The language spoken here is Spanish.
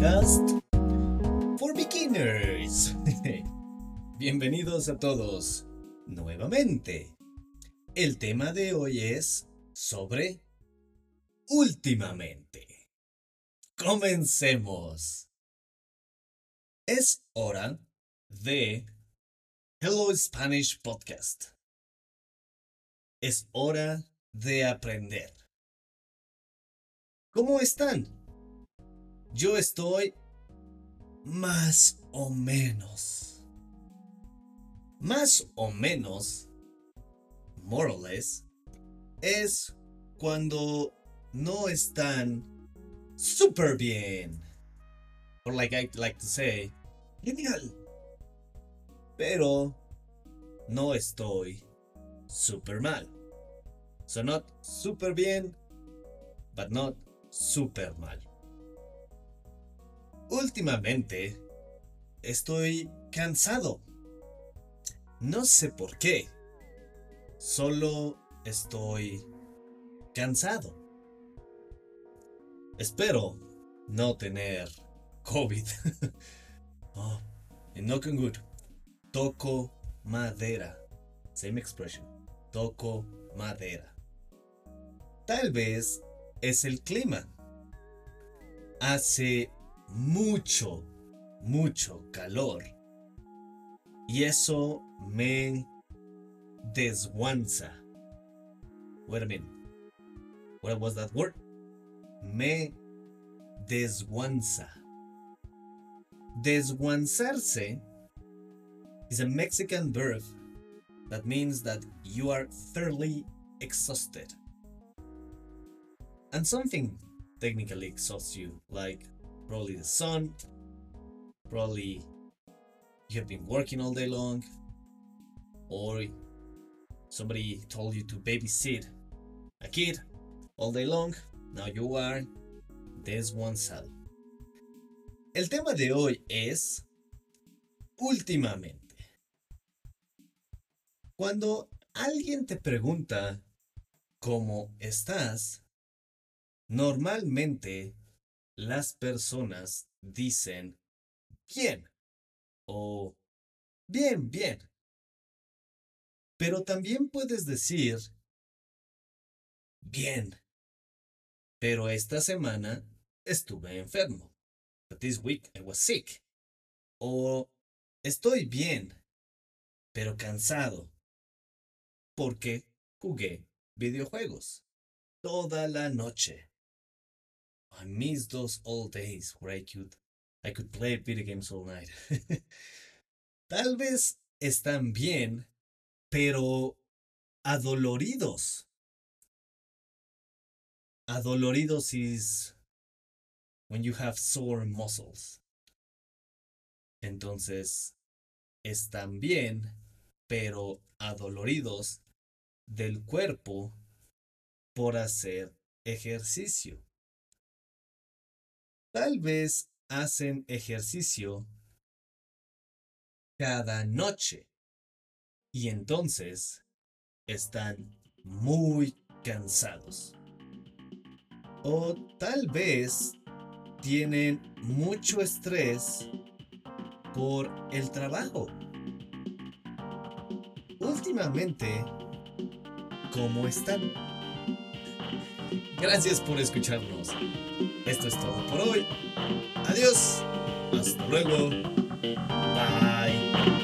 podcast for beginners. Bienvenidos a todos nuevamente. El tema de hoy es sobre últimamente. Comencemos. Es hora de Hello Spanish Podcast. Es hora de aprender. ¿Cómo están? Yo estoy más o menos. Más o menos, more or less, es cuando no están super bien. Or like I like to say, genial. Pero no estoy super mal. So not super bien, but not super mal. Últimamente estoy cansado. No sé por qué. Solo estoy cansado. Espero no tener COVID. oh, no con good. Toco madera. Same expression. Toco madera. Tal vez es el clima. Hace mucho, mucho calor. Y eso me desguanza. Wait a minute. What was that word? Me desguanza. Desguanzarse is a Mexican verb that means that you are thoroughly exhausted. And something technically exhausts you, like probably the sun, probably you have been working all day long, or somebody told you to babysit a kid all day long, now you are desguanzado. El tema de hoy es últimamente. Cuando alguien te pregunta cómo estás, normalmente las personas dicen bien o bien, bien. Pero también puedes decir bien. Pero esta semana estuve enfermo. But this week I was sick. O estoy bien, pero cansado. Porque jugué videojuegos toda la noche. I miss those old days where I could I could play video games all night. Tal vez están bien, pero adoloridos. Adoloridos is when you have sore muscles. Entonces, están bien, pero adoloridos del cuerpo por hacer ejercicio. Tal vez hacen ejercicio cada noche y entonces están muy cansados. O tal vez tienen mucho estrés por el trabajo. Últimamente, ¿cómo están? Gracias por escucharnos. Esto es todo por hoy. Adiós. Hasta luego. Bye.